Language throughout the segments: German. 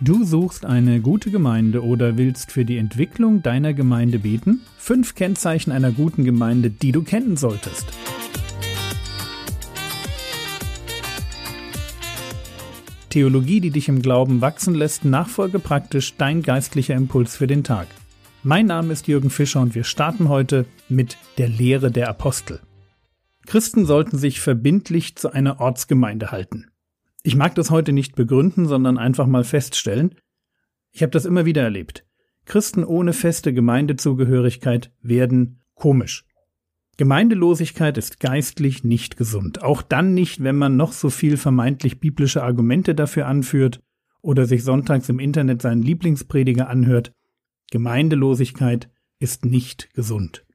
Du suchst eine gute Gemeinde oder willst für die Entwicklung deiner Gemeinde beten? Fünf Kennzeichen einer guten Gemeinde, die du kennen solltest. Theologie, die dich im Glauben wachsen lässt, nachfolge praktisch dein geistlicher Impuls für den Tag. Mein Name ist Jürgen Fischer und wir starten heute mit der Lehre der Apostel. Christen sollten sich verbindlich zu einer Ortsgemeinde halten. Ich mag das heute nicht begründen, sondern einfach mal feststellen. Ich habe das immer wieder erlebt. Christen ohne feste Gemeindezugehörigkeit werden komisch. Gemeindelosigkeit ist geistlich nicht gesund. Auch dann nicht, wenn man noch so viel vermeintlich biblische Argumente dafür anführt oder sich sonntags im Internet seinen Lieblingsprediger anhört. Gemeindelosigkeit ist nicht gesund.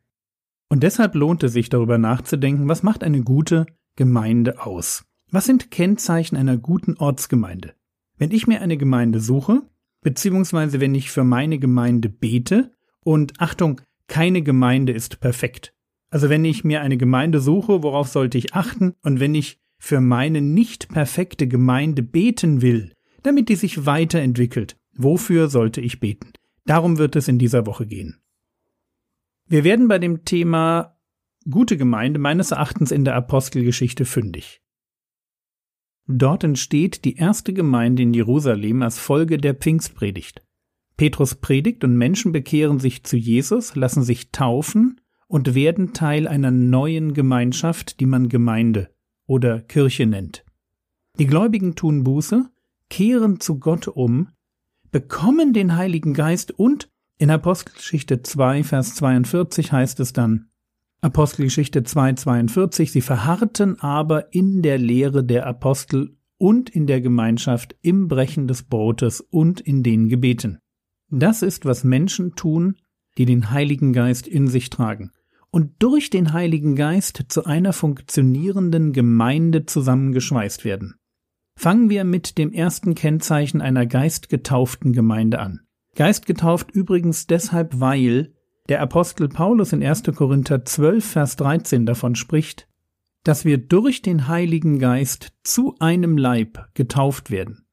Und deshalb lohnt es sich darüber nachzudenken, was macht eine gute Gemeinde aus? Was sind Kennzeichen einer guten Ortsgemeinde? Wenn ich mir eine Gemeinde suche, beziehungsweise wenn ich für meine Gemeinde bete, und Achtung, keine Gemeinde ist perfekt. Also wenn ich mir eine Gemeinde suche, worauf sollte ich achten? Und wenn ich für meine nicht perfekte Gemeinde beten will, damit die sich weiterentwickelt, wofür sollte ich beten? Darum wird es in dieser Woche gehen. Wir werden bei dem Thema gute Gemeinde meines Erachtens in der Apostelgeschichte fündig. Dort entsteht die erste Gemeinde in Jerusalem als Folge der Pfingstpredigt. Petrus predigt und Menschen bekehren sich zu Jesus, lassen sich taufen und werden Teil einer neuen Gemeinschaft, die man Gemeinde oder Kirche nennt. Die Gläubigen tun Buße, kehren zu Gott um, bekommen den Heiligen Geist und in Apostelgeschichte 2, Vers 42 heißt es dann, Apostelgeschichte 2,42, sie verharrten aber in der Lehre der Apostel und in der Gemeinschaft im Brechen des Brotes und in den Gebeten. Das ist, was Menschen tun, die den Heiligen Geist in sich tragen und durch den Heiligen Geist zu einer funktionierenden Gemeinde zusammengeschweißt werden. Fangen wir mit dem ersten Kennzeichen einer geistgetauften Gemeinde an. Geistgetauft übrigens deshalb, weil der Apostel Paulus in 1. Korinther 12, Vers 13 davon spricht, dass wir durch den Heiligen Geist zu einem Leib getauft werden.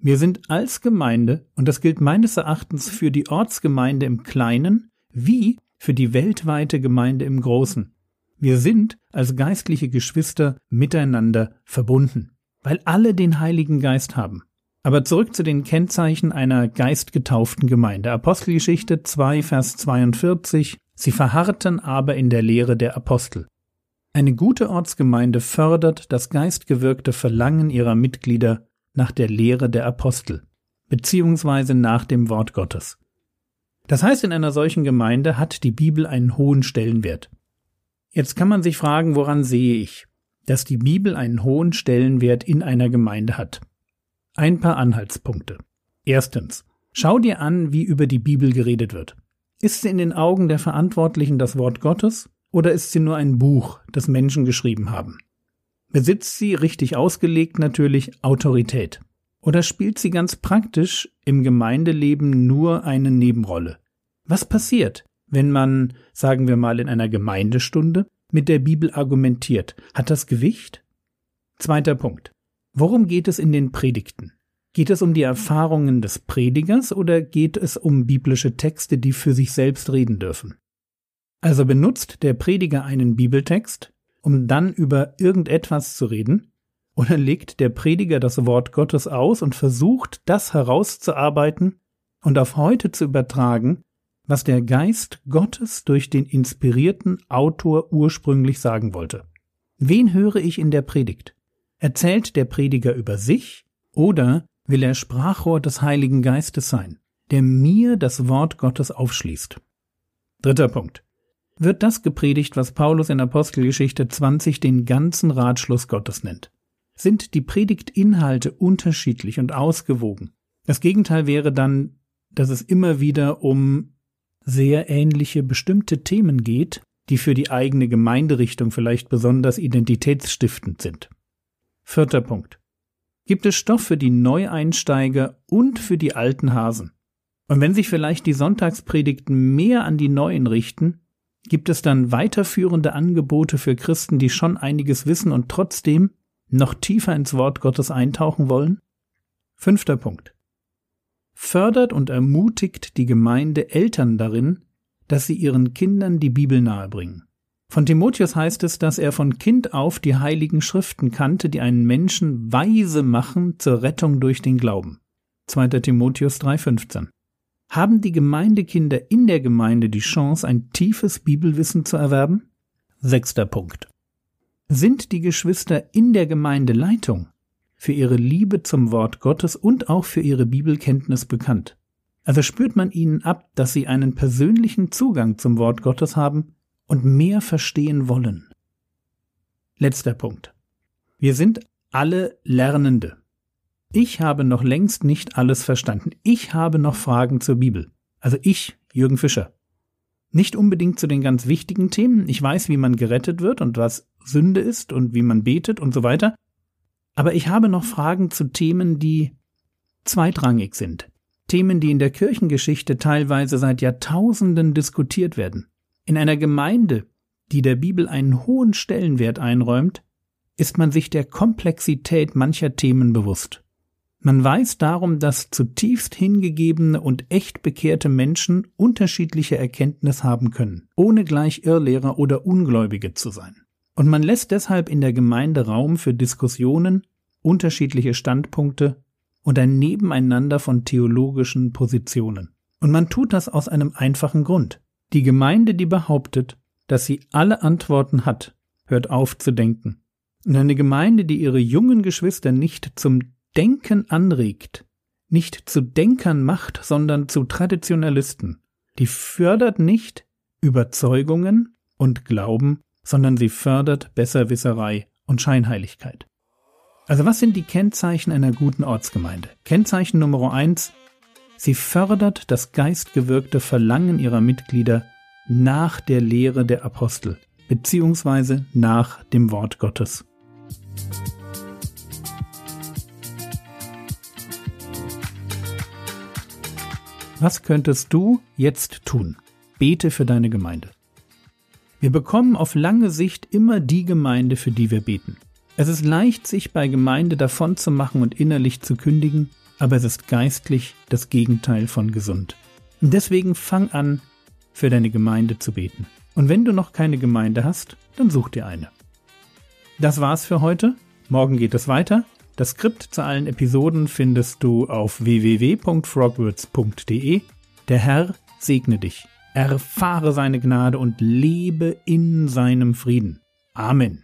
Wir sind als Gemeinde, und das gilt meines Erachtens für die Ortsgemeinde im Kleinen wie für die weltweite Gemeinde im Großen. Wir sind als geistliche Geschwister miteinander verbunden, weil alle den Heiligen Geist haben. Aber zurück zu den Kennzeichen einer geistgetauften Gemeinde. Apostelgeschichte 2, Vers 42. Sie verharrten aber in der Lehre der Apostel. Eine gute Ortsgemeinde fördert das geistgewirkte Verlangen ihrer Mitglieder nach der Lehre der Apostel, beziehungsweise nach dem Wort Gottes. Das heißt, in einer solchen Gemeinde hat die Bibel einen hohen Stellenwert. Jetzt kann man sich fragen, woran sehe ich, dass die Bibel einen hohen Stellenwert in einer Gemeinde hat. Ein paar Anhaltspunkte. Erstens. Schau dir an, wie über die Bibel geredet wird. Ist sie in den Augen der Verantwortlichen das Wort Gottes oder ist sie nur ein Buch, das Menschen geschrieben haben? Besitzt sie, richtig ausgelegt natürlich, Autorität? Oder spielt sie ganz praktisch im Gemeindeleben nur eine Nebenrolle? Was passiert, wenn man, sagen wir mal, in einer Gemeindestunde mit der Bibel argumentiert? Hat das Gewicht? Zweiter Punkt. Worum geht es in den Predigten? Geht es um die Erfahrungen des Predigers oder geht es um biblische Texte, die für sich selbst reden dürfen? Also benutzt der Prediger einen Bibeltext, um dann über irgendetwas zu reden, oder legt der Prediger das Wort Gottes aus und versucht, das herauszuarbeiten und auf heute zu übertragen, was der Geist Gottes durch den inspirierten Autor ursprünglich sagen wollte. Wen höre ich in der Predigt? Erzählt der Prediger über sich oder will er Sprachrohr des Heiligen Geistes sein, der mir das Wort Gottes aufschließt? Dritter Punkt. Wird das gepredigt, was Paulus in Apostelgeschichte 20 den ganzen Ratschluss Gottes nennt? Sind die Predigtinhalte unterschiedlich und ausgewogen? Das Gegenteil wäre dann, dass es immer wieder um sehr ähnliche bestimmte Themen geht, die für die eigene Gemeinderichtung vielleicht besonders identitätsstiftend sind. Vierter Punkt. Gibt es Stoff für die Neueinsteiger und für die alten Hasen? Und wenn sich vielleicht die Sonntagspredigten mehr an die Neuen richten, gibt es dann weiterführende Angebote für Christen, die schon einiges wissen und trotzdem noch tiefer ins Wort Gottes eintauchen wollen? Fünfter Punkt. fördert und ermutigt die Gemeinde Eltern darin, dass sie ihren Kindern die Bibel nahebringen. Von Timotheus heißt es, dass er von Kind auf die heiligen Schriften kannte, die einen Menschen weise machen zur Rettung durch den Glauben. 2. Timotheus 3,15. Haben die Gemeindekinder in der Gemeinde die Chance, ein tiefes Bibelwissen zu erwerben? Sechster Punkt. Sind die Geschwister in der Gemeindeleitung für ihre Liebe zum Wort Gottes und auch für ihre Bibelkenntnis bekannt? Also spürt man ihnen ab, dass sie einen persönlichen Zugang zum Wort Gottes haben und mehr verstehen wollen. Letzter Punkt. Wir sind alle Lernende. Ich habe noch längst nicht alles verstanden. Ich habe noch Fragen zur Bibel. Also ich, Jürgen Fischer. Nicht unbedingt zu den ganz wichtigen Themen. Ich weiß, wie man gerettet wird und was Sünde ist und wie man betet und so weiter. Aber ich habe noch Fragen zu Themen, die zweitrangig sind. Themen, die in der Kirchengeschichte teilweise seit Jahrtausenden diskutiert werden. In einer Gemeinde, die der Bibel einen hohen Stellenwert einräumt, ist man sich der Komplexität mancher Themen bewusst. Man weiß darum, dass zutiefst hingegebene und echt bekehrte Menschen unterschiedliche Erkenntnis haben können, ohne gleich Irrlehrer oder Ungläubige zu sein. Und man lässt deshalb in der Gemeinde Raum für Diskussionen, unterschiedliche Standpunkte und ein Nebeneinander von theologischen Positionen. Und man tut das aus einem einfachen Grund. Die Gemeinde, die behauptet, dass sie alle Antworten hat, hört auf zu denken. Und eine Gemeinde, die ihre jungen Geschwister nicht zum Denken anregt, nicht zu Denkern macht, sondern zu Traditionalisten. Die fördert nicht Überzeugungen und Glauben, sondern sie fördert Besserwisserei und Scheinheiligkeit. Also was sind die Kennzeichen einer guten Ortsgemeinde? Kennzeichen Nummer eins: Sie fördert das geistgewirkte Verlangen ihrer Mitglieder nach der Lehre der Apostel, beziehungsweise nach dem Wort Gottes. Was könntest du jetzt tun? Bete für deine Gemeinde. Wir bekommen auf lange Sicht immer die Gemeinde, für die wir beten. Es ist leicht, sich bei Gemeinde davon zu machen und innerlich zu kündigen, aber es ist geistlich das Gegenteil von gesund. Und deswegen fang an, für deine Gemeinde zu beten. Und wenn du noch keine Gemeinde hast, dann such dir eine. Das war's für heute. Morgen geht es weiter. Das Skript zu allen Episoden findest du auf www.frogwords.de. Der Herr segne dich, erfahre seine Gnade und lebe in seinem Frieden. Amen.